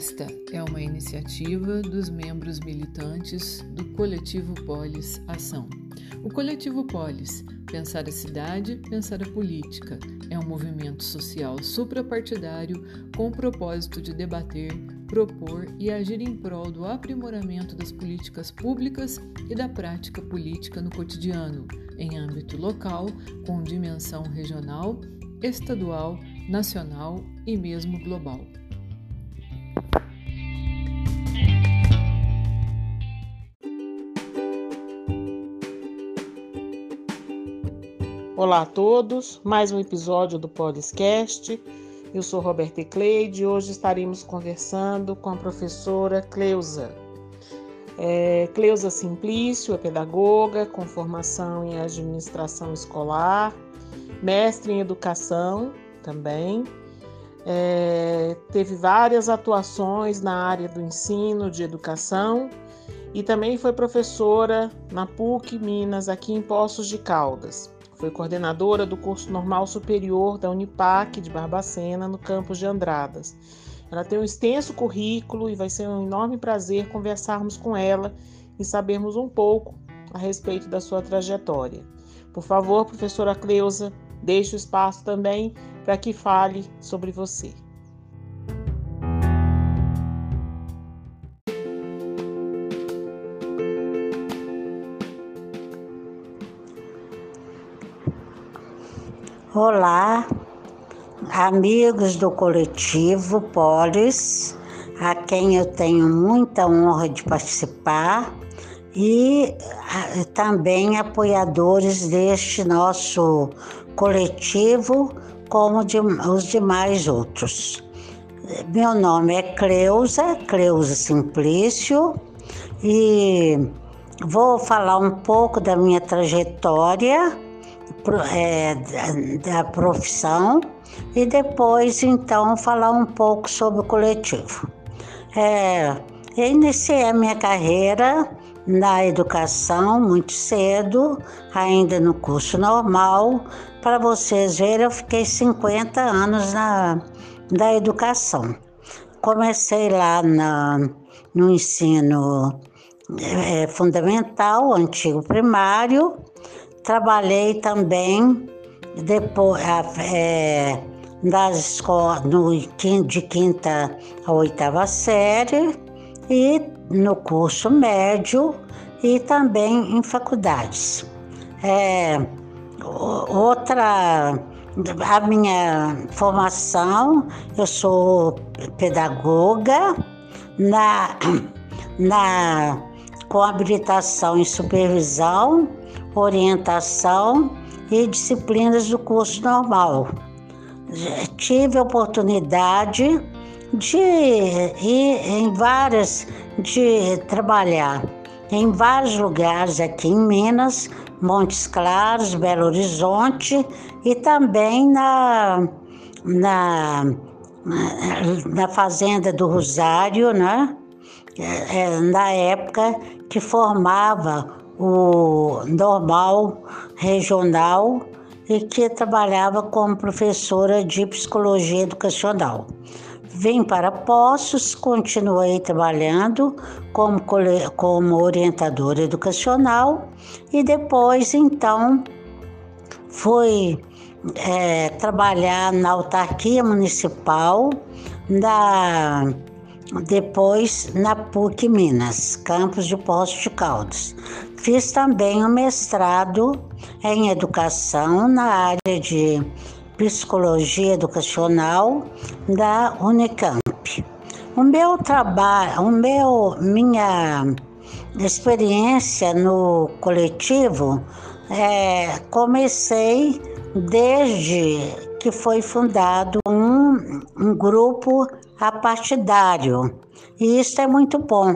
Esta é uma iniciativa dos membros militantes do Coletivo Polis Ação. O Coletivo Polis, Pensar a Cidade, Pensar a Política, é um movimento social suprapartidário com o propósito de debater, propor e agir em prol do aprimoramento das políticas públicas e da prática política no cotidiano, em âmbito local, com dimensão regional, estadual, nacional e mesmo global. Olá a todos, mais um episódio do Podcast. Eu sou Roberta Cleide e hoje estaremos conversando com a professora Cleusa. É, Cleusa Simplício é pedagoga com formação em administração escolar, mestre em educação também. É, teve várias atuações na área do ensino de educação e também foi professora na PUC Minas, aqui em Poços de Caldas. Foi coordenadora do curso normal superior da Unipac de Barbacena, no campus de Andradas. Ela tem um extenso currículo e vai ser um enorme prazer conversarmos com ela e sabermos um pouco a respeito da sua trajetória. Por favor, professora Cleusa, deixe o espaço também para que fale sobre você. Olá, amigos do coletivo Polis, a quem eu tenho muita honra de participar, e também apoiadores deste nosso coletivo, como de, os demais outros. Meu nome é Cleusa, Cleusa Simplício, e vou falar um pouco da minha trajetória é, da, profissão e depois então falar um pouco sobre o coletivo. É, eu iniciei a minha carreira na educação muito cedo, ainda no curso normal. Para vocês verem, eu fiquei 50 anos na, na educação. Comecei lá na, no ensino é, fundamental, antigo primário, Trabalhei também depois é, nas escolas no, de quinta a oitava série e no curso médio e também em faculdades. É, outra a minha formação, eu sou pedagoga na, na com habilitação em supervisão orientação e disciplinas do curso normal. Tive a oportunidade de ir em várias, de trabalhar em vários lugares aqui em Minas, Montes Claros, Belo Horizonte e também na, na, na Fazenda do Rosário, né? É, é, na época que formava o normal regional e que trabalhava como professora de psicologia educacional. Vim para Poços, continuei trabalhando como, como orientadora educacional e depois, então, fui é, trabalhar na autarquia municipal, na, depois na PUC Minas, campus de Poços de Caldas. Fiz também um mestrado em educação na área de psicologia educacional da Unicamp. O meu trabalho, o meu, minha experiência no coletivo, é, comecei desde que foi fundado um, um grupo apartidário. E isso é muito bom,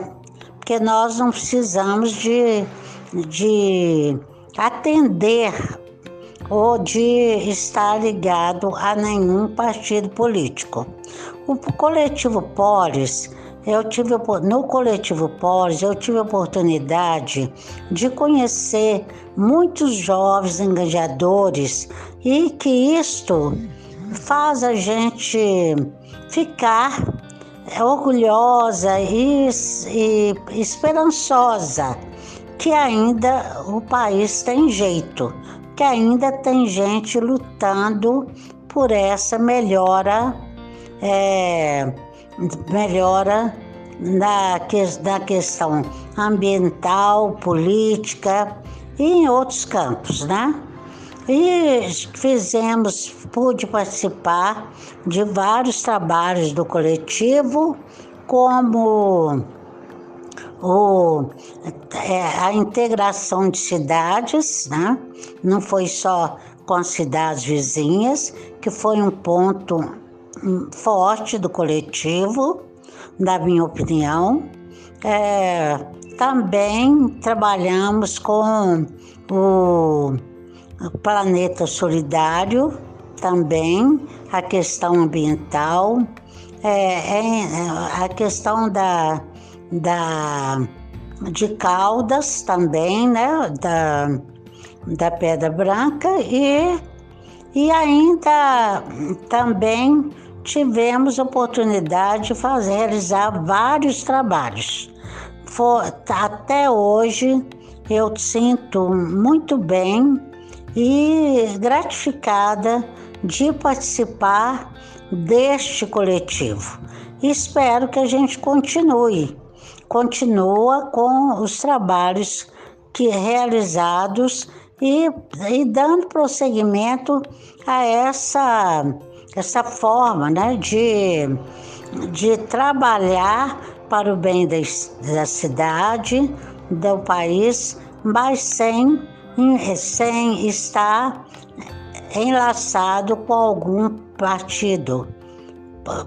porque nós não precisamos de de atender ou de estar ligado a nenhum partido político. O coletivo Polis, eu tive no coletivo Polis, eu tive a oportunidade de conhecer muitos jovens engajadores e que isto faz a gente ficar orgulhosa e, e esperançosa que ainda o país tem jeito, que ainda tem gente lutando por essa melhora, é, melhora na, na questão ambiental, política e em outros campos, né? E fizemos, pude participar de vários trabalhos do coletivo, como o, é, a integração de cidades, né? não foi só com as cidades vizinhas, que foi um ponto hum, forte do coletivo, na minha opinião. É, também trabalhamos com o Planeta Solidário, também a questão ambiental, é, é, a questão da, da, de Caldas também, né, da, da Pedra Branca e, e ainda também tivemos oportunidade de fazer, realizar vários trabalhos. For, até hoje eu sinto muito bem e gratificada de participar deste coletivo. Espero que a gente continue, continua com os trabalhos que realizados e, e dando prosseguimento a essa essa forma né, de, de trabalhar para o bem da, da cidade, do país, mas sem, sem estar enlaçado com algum partido,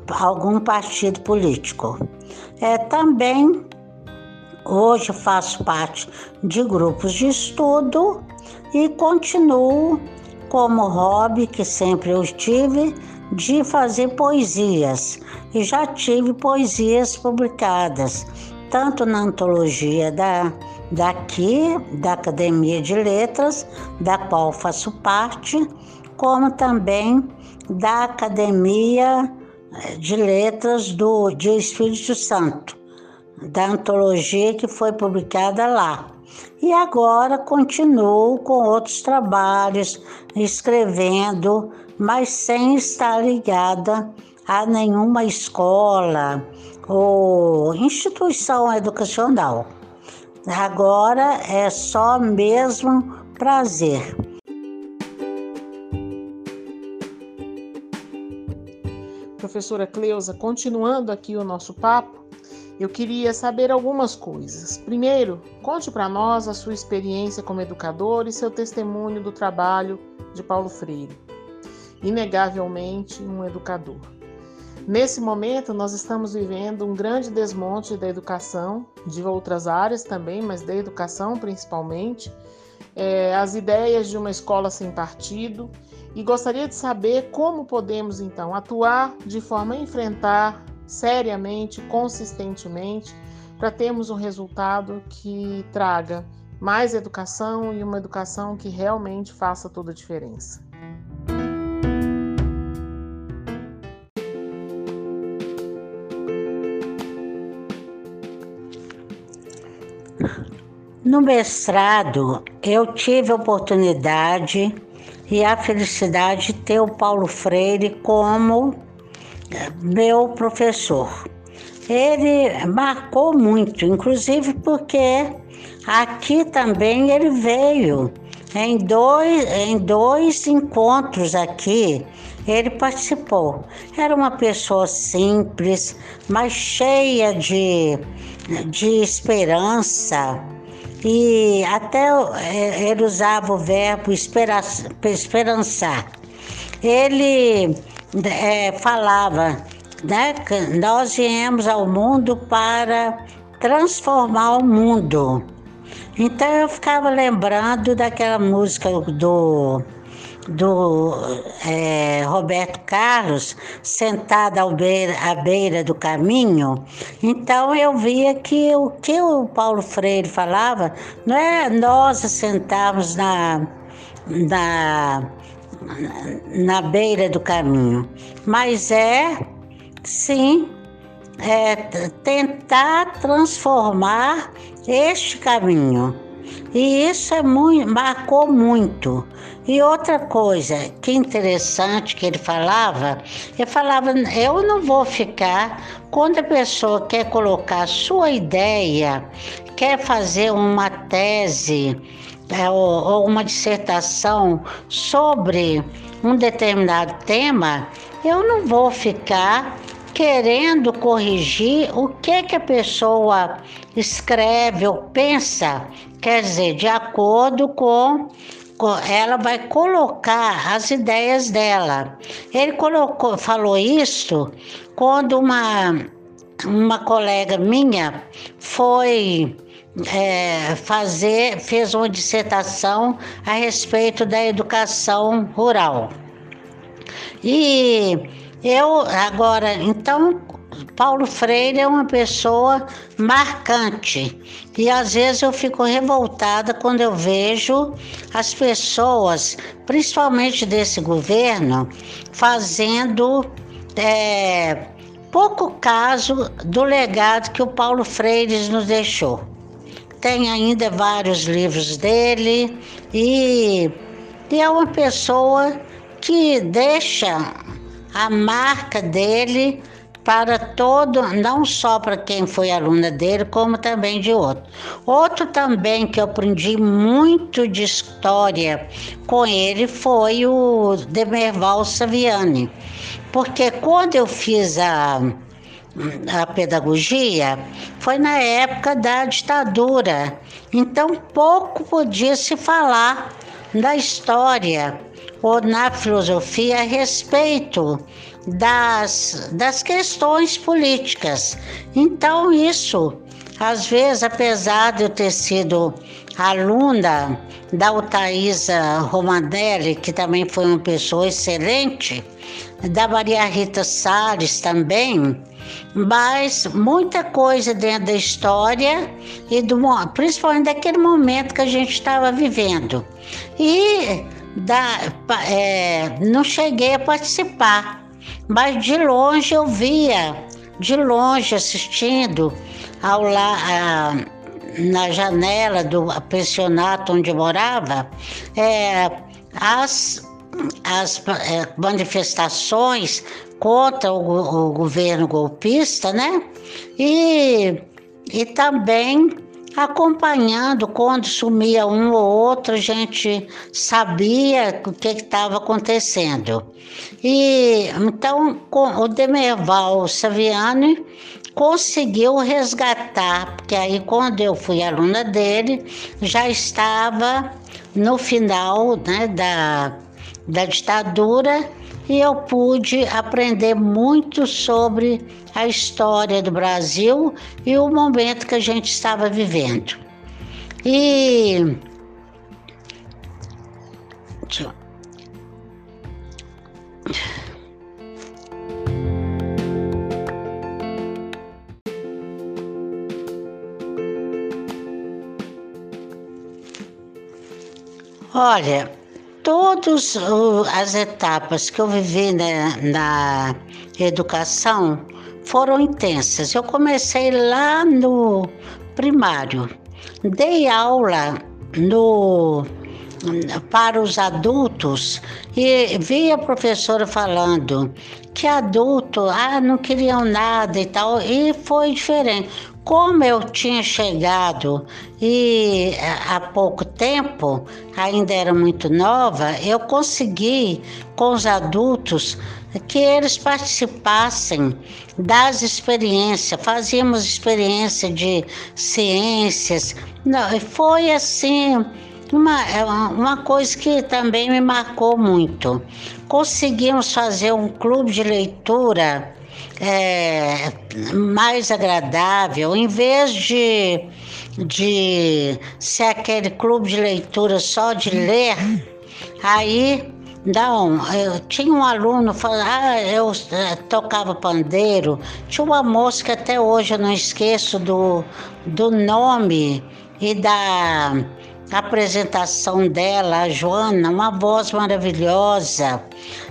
algum partido político. É, também hoje faço parte de grupos de estudo e continuo como hobby que sempre eu tive de fazer poesias e já tive poesias publicadas tanto na antologia da daqui da Academia de Letras, da qual faço parte, como também da Academia de Letras do de Espírito Santo, da antologia que foi publicada lá. E agora continuo com outros trabalhos, escrevendo, mas sem estar ligada a nenhuma escola ou instituição educacional. Agora é só mesmo prazer. Professora Cleusa, continuando aqui o nosso papo, eu queria saber algumas coisas. Primeiro, conte para nós a sua experiência como educador e seu testemunho do trabalho de Paulo Freire. Inegavelmente, um educador. Nesse momento, nós estamos vivendo um grande desmonte da educação, de outras áreas também, mas da educação principalmente. É, as ideias de uma escola sem partido. E gostaria de saber como podemos, então, atuar de forma a enfrentar seriamente, consistentemente, para termos um resultado que traga mais educação e uma educação que realmente faça toda a diferença. No mestrado, eu tive a oportunidade e a felicidade de ter o Paulo Freire como meu professor. Ele marcou muito, inclusive porque aqui também ele veio em dois, em dois encontros aqui. Ele participou. Era uma pessoa simples, mas cheia de, de esperança. E até eh, ele usava o verbo esperançar. Ele é, falava né, que nós viemos ao mundo para transformar o mundo. Então eu ficava lembrando daquela música do, do é, Roberto Carlos, sentada beira, à beira do caminho. Então eu via que o que o Paulo Freire falava não é nós sentarmos na, na na beira do caminho, mas é sim é, tentar transformar este caminho. E isso é muito, marcou muito. E outra coisa que interessante que ele falava, ele falava, eu não vou ficar quando a pessoa quer colocar sua ideia, quer fazer uma tese é, ou, uma dissertação sobre um determinado tema, eu não vou ficar querendo corrigir o que que a pessoa escreve ou pensa, quer dizer, de acordo com ela vai colocar as ideias dela. Ele colocou, falou isso quando uma, uma colega minha foi é, fazer, fez uma dissertação a respeito da educação rural. E eu agora, então, Paulo Freire é uma pessoa marcante e às vezes eu fico revoltada quando eu vejo as pessoas, principalmente desse governo, fazendo é, pouco caso do legado que o Paulo Freire nos deixou. Tem ainda vários livros dele e, e é uma pessoa que deixa a marca dele para todo, não só para quem foi aluna dele, como também de outro. Outro também que eu aprendi muito de história com ele foi o Demerval Saviani, porque quando eu fiz a a pedagogia foi na época da ditadura. Então pouco podia se falar da história ou na filosofia a respeito das, das questões políticas. Então, isso, às vezes, apesar de eu ter sido aluna da Utaísa Romanelli, que também foi uma pessoa excelente, da Maria Rita Salles também, mas muita coisa dentro da história e do principalmente daquele momento que a gente estava vivendo. E da, é, não cheguei a participar, mas de longe eu via, de longe assistindo ao lá, a, na janela do pensionato onde morava, é, as, as é, manifestações contra o, o, governo golpista, né? E, e também acompanhando quando sumia um ou outro, a gente sabia o que estava acontecendo. E então o Demerval Saviani conseguiu resgatar, porque aí quando eu fui aluna dele, já estava no final né, da, da ditadura e eu pude aprender muito sobre a história do Brasil e o momento que a gente estava vivendo. E Olha, todas as etapas que eu vivi na, na educação foram intensas. Eu comecei lá no primário, dei aula no para os adultos e vi a professora falando que adulto ah, não queriam nada e tal, e foi diferente. Como eu tinha chegado e eh, há pouco tempo, ainda era muito nova, eu consegui com os adultos que eles participassem das experiências, fazíamos experiência de ciências. Não, foi assim uma, é uma coisa que também me marcou muito. Conseguimos fazer um clube de leitura é, mais agradável, em vez de, de ser aquele clube de leitura só de ler, aí não, eu tinha um aluno ah, eu é, tocava pandeiro. Tinha uma moça que até hoje eu não esqueço do, do nome e da, apresentação dela, a Joana, uma voz maravilhosa.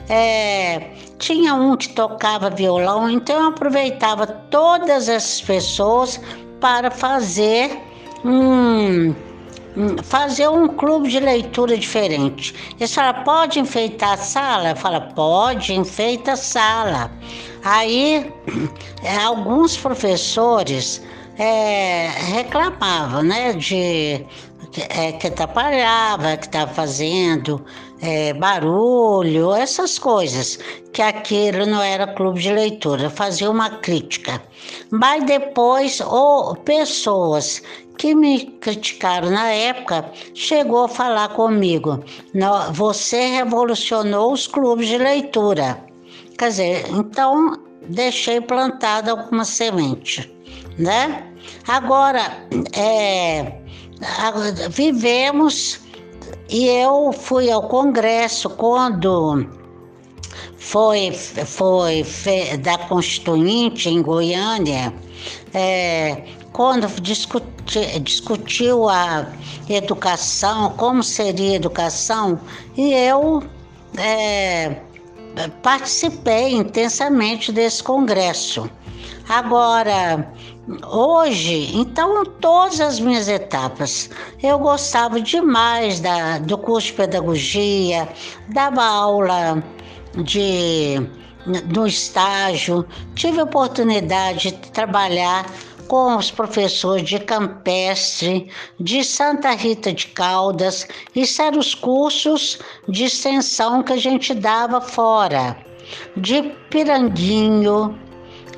É, tinha um que tocava violão, então eu aproveitava todas essas pessoas para fazer um fazer um clube de leitura diferente. Eles falam, pode enfeitar a sala? Eu falo, pode, enfeita a sala. Aí, alguns professores é, reclamavam, né, de é, que atrapalhava, que estava fazendo é, barulho, essas coisas, que aquilo não era clube de leitura, fazia uma crítica. Mas depois, ou pessoas que me criticaram na época chegou a falar comigo: você revolucionou os clubes de leitura. Quer dizer, então deixei plantada alguma semente, né? Agora, é, vivemos e eu fui ao congresso quando foi, foi da Constituinte em Goiânia, é, quando discuti, discutiu a educação, como seria a educação, e eu é, participei intensamente desse congresso. Agora, hoje, então, todas as minhas etapas, eu gostava demais da, do curso de pedagogia, dava aula de no estágio, tive oportunidade de trabalhar com os professores de Campestre, de Santa Rita de Caldas, isso eram os cursos de extensão que a gente dava fora, de Piranguinho,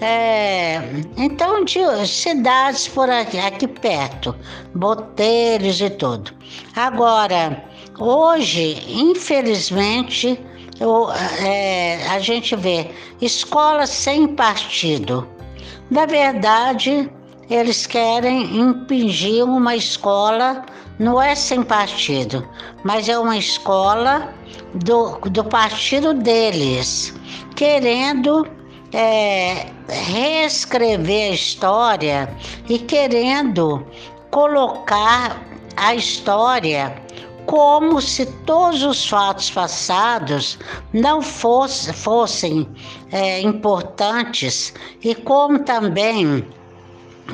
é, então, de cidades por aqui, aqui perto, Boteiros e tudo. Agora, hoje, infelizmente, eu, é, a gente vê escolas sem partido. Na verdade, eles querem impingir uma escola, não é sem partido, mas é uma escola do, do partido deles, querendo é, reescrever a história e querendo colocar a história como se todos os fatos passados não fosse, fossem é, importantes e como também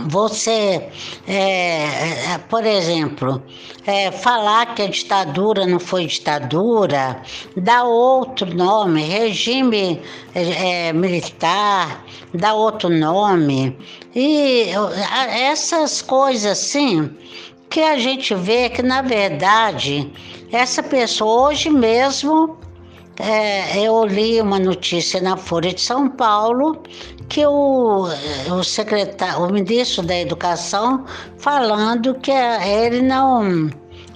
você, é, é, por exemplo, é, falar que a ditadura não foi ditadura, dá outro nome, regime é, militar, dá outro nome. E essas coisas assim, que a gente vê que, na verdade, essa pessoa hoje mesmo é, eu li uma notícia na Folha de São Paulo que o, o secretário, o ministro da Educação falando que ele não,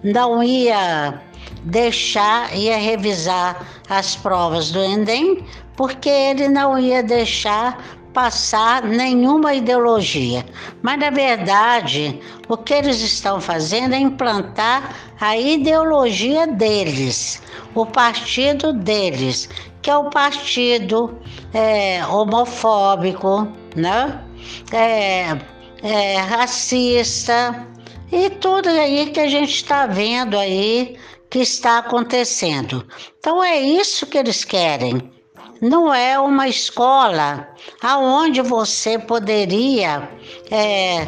não ia deixar, ia revisar as provas do Enem, porque ele não ia deixar passar nenhuma ideologia. Mas, na verdade, o que eles estão fazendo é implantar a ideologia deles, o partido deles, que é o partido é, homofóbico, né? É, é, racista e tudo aí que a gente está vendo aí que está acontecendo. Então é isso que eles querem não é uma escola aonde você poderia é,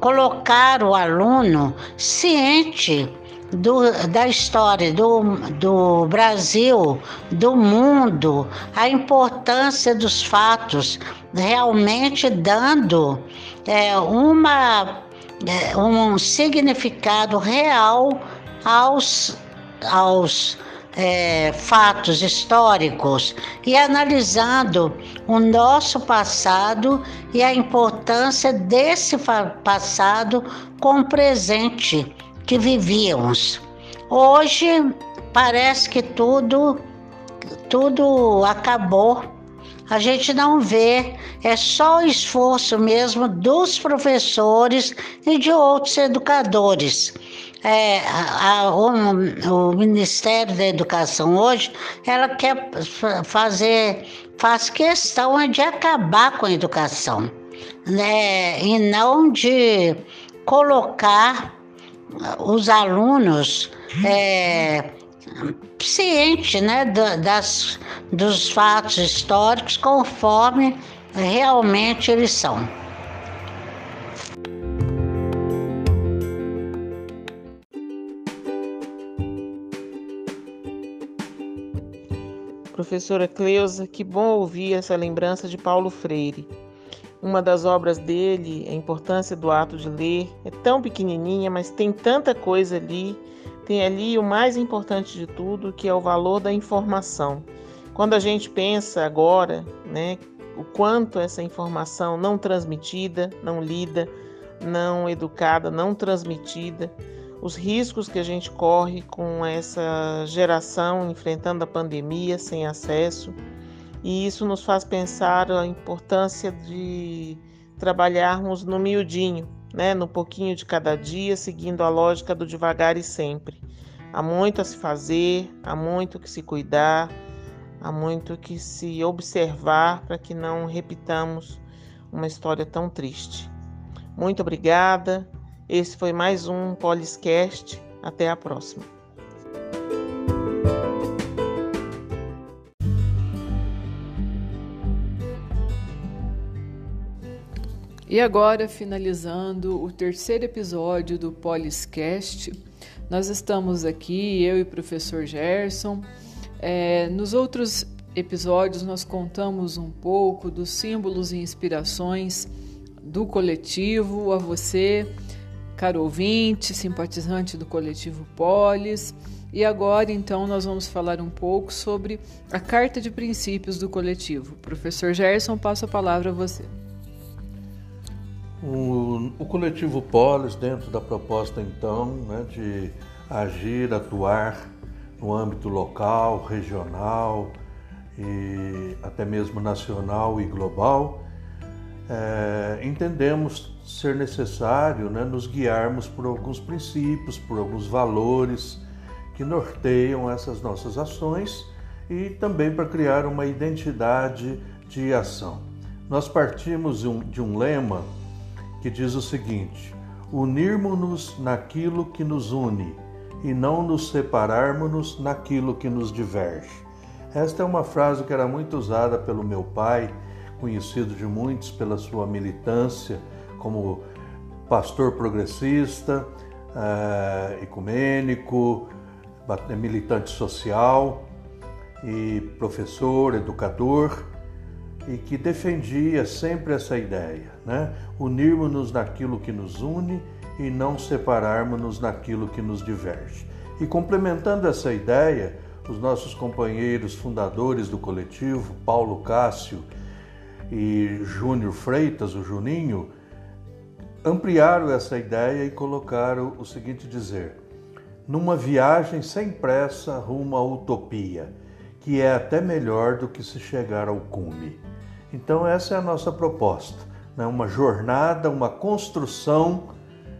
colocar o aluno ciente do, da história do, do Brasil, do mundo, a importância dos fatos, realmente dando é, uma, é, um significado real aos, aos é, fatos históricos e analisando o nosso passado e a importância desse passado com o presente que vivíamos. Hoje parece que tudo tudo acabou. A gente não vê, é só o esforço mesmo dos professores e de outros educadores é, a, o, o, Ministério da Educação hoje, ela quer fazer, faz questão de acabar com a educação, né? E não de colocar os alunos é, cientes né, das, dos fatos históricos conforme realmente eles são. Professora Cleusa, que bom ouvir essa lembrança de Paulo Freire. Uma das obras dele, A Importância do Ato de Ler, é tão pequenininha, mas tem tanta coisa ali. Tem ali o mais importante de tudo, que é o valor da informação. Quando a gente pensa agora, né, o quanto essa informação não transmitida, não lida, não educada, não transmitida, os riscos que a gente corre com essa geração enfrentando a pandemia sem acesso, e isso nos faz pensar a importância de trabalharmos no miudinho, né, no pouquinho de cada dia, seguindo a lógica do devagar e sempre. Há muito a se fazer, há muito que se cuidar, há muito que se observar para que não repitamos uma história tão triste. Muito obrigada. Esse foi mais um Poliscast. Até a próxima. E agora, finalizando o terceiro episódio do Poliscast, nós estamos aqui, eu e o professor Gerson. É, nos outros episódios, nós contamos um pouco dos símbolos e inspirações do coletivo, a você, caro ouvinte, simpatizante do coletivo Polis. E agora, então, nós vamos falar um pouco sobre a carta de princípios do coletivo. Professor Gerson, passo a palavra a você. O, coletivo Polis, dentro da proposta então né, de agir, atuar no âmbito local, regional e até mesmo nacional e global, é, entendemos ser necessário né, nos guiarmos por alguns princípios, por alguns valores que norteiam essas nossas ações e também para criar uma identidade de ação. Nós partimos de um, de um lema que diz o seguinte: unirmos-nos naquilo que nos une e não nos separarmos-nos naquilo que nos diverge. Esta é uma frase que era muito usada pelo meu pai, conhecido de muitos pela sua militância como pastor progressista, uh, ecumênico, militante social e professor, educador e que defendia sempre essa ideia, né? Unirmos-nos naquilo que nos une e não separarmos-nos naquilo que nos diverge. E complementando essa ideia, os nossos companheiros fundadores do coletivo, Paulo Cássio e Júnior Freitas, o Juninho, ampliaram essa ideia e colocaram o seguinte dizer: numa viagem sem pressa rumo à utopia, que é até melhor do que se chegar ao cume. Então, essa é a nossa proposta: né? uma jornada, uma construção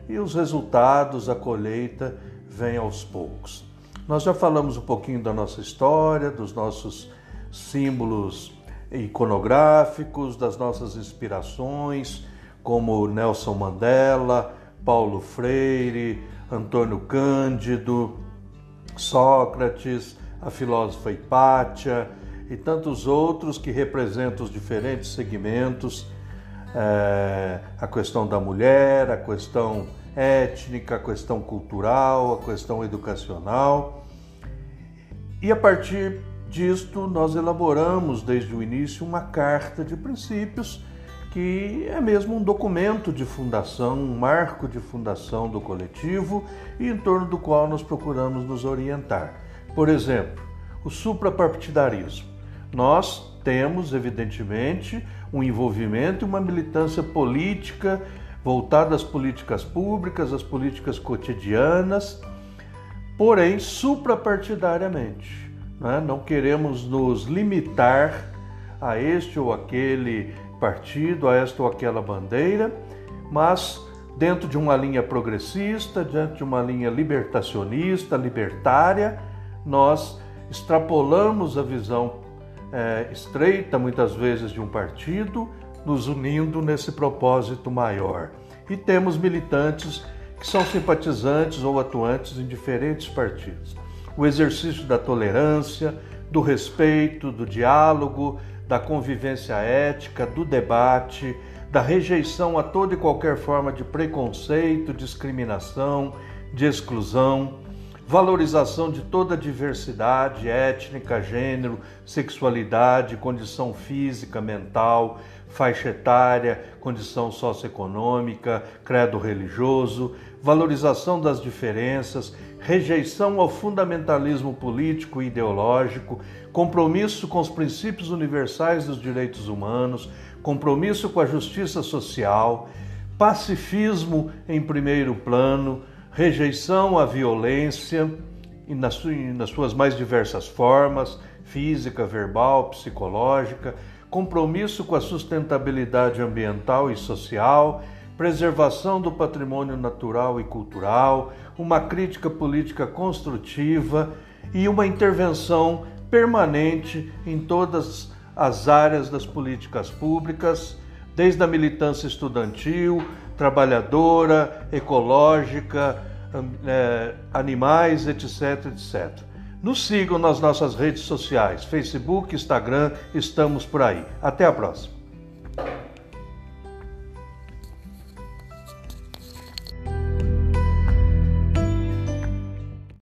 e os resultados, a colheita, vem aos poucos. Nós já falamos um pouquinho da nossa história, dos nossos símbolos iconográficos, das nossas inspirações, como Nelson Mandela, Paulo Freire, Antônio Cândido, Sócrates, a filósofa Hipátia e tantos outros que representam os diferentes segmentos, é, a questão da mulher, a questão étnica, a questão cultural, a questão educacional. E a partir disto, nós elaboramos desde o início uma carta de princípios que é mesmo um documento de fundação, um marco de fundação do coletivo e em torno do qual nós procuramos nos orientar. Por exemplo, o suprapartidarismo. Nós temos, evidentemente, um envolvimento e uma militância política voltada às políticas públicas, às políticas cotidianas, porém suprapartidariamente. Né? Não queremos nos limitar a este ou aquele partido, a esta ou aquela bandeira, mas dentro de uma linha progressista, dentro de uma linha libertacionista, libertária, nós extrapolamos a visão é, estreita, muitas vezes, de um partido, nos unindo nesse propósito maior. E temos militantes que são simpatizantes ou atuantes em diferentes partidos. O exercício da tolerância, do respeito, do diálogo, da convivência ética, do debate, da rejeição a toda e qualquer forma de preconceito, discriminação, de exclusão, valorização de toda a diversidade étnica, gênero, sexualidade, condição física, mental, faixa etária, condição socioeconômica, credo religioso, valorização das diferenças, rejeição ao fundamentalismo político e ideológico, compromisso com os princípios universais dos direitos humanos, compromisso com a justiça social, pacifismo em primeiro plano, rejeição à violência e nas, suas mais diversas formas, física, verbal, psicológica, compromisso com a sustentabilidade ambiental e social, preservação do patrimônio natural e cultural, uma crítica política construtiva e uma intervenção permanente em todas as áreas das políticas públicas, desde a militância estudantil, trabalhadora, ecológica, é, animais, etc, etc. Nos sigam nas nossas redes sociais, Facebook, Instagram, estamos por aí. Até a próxima.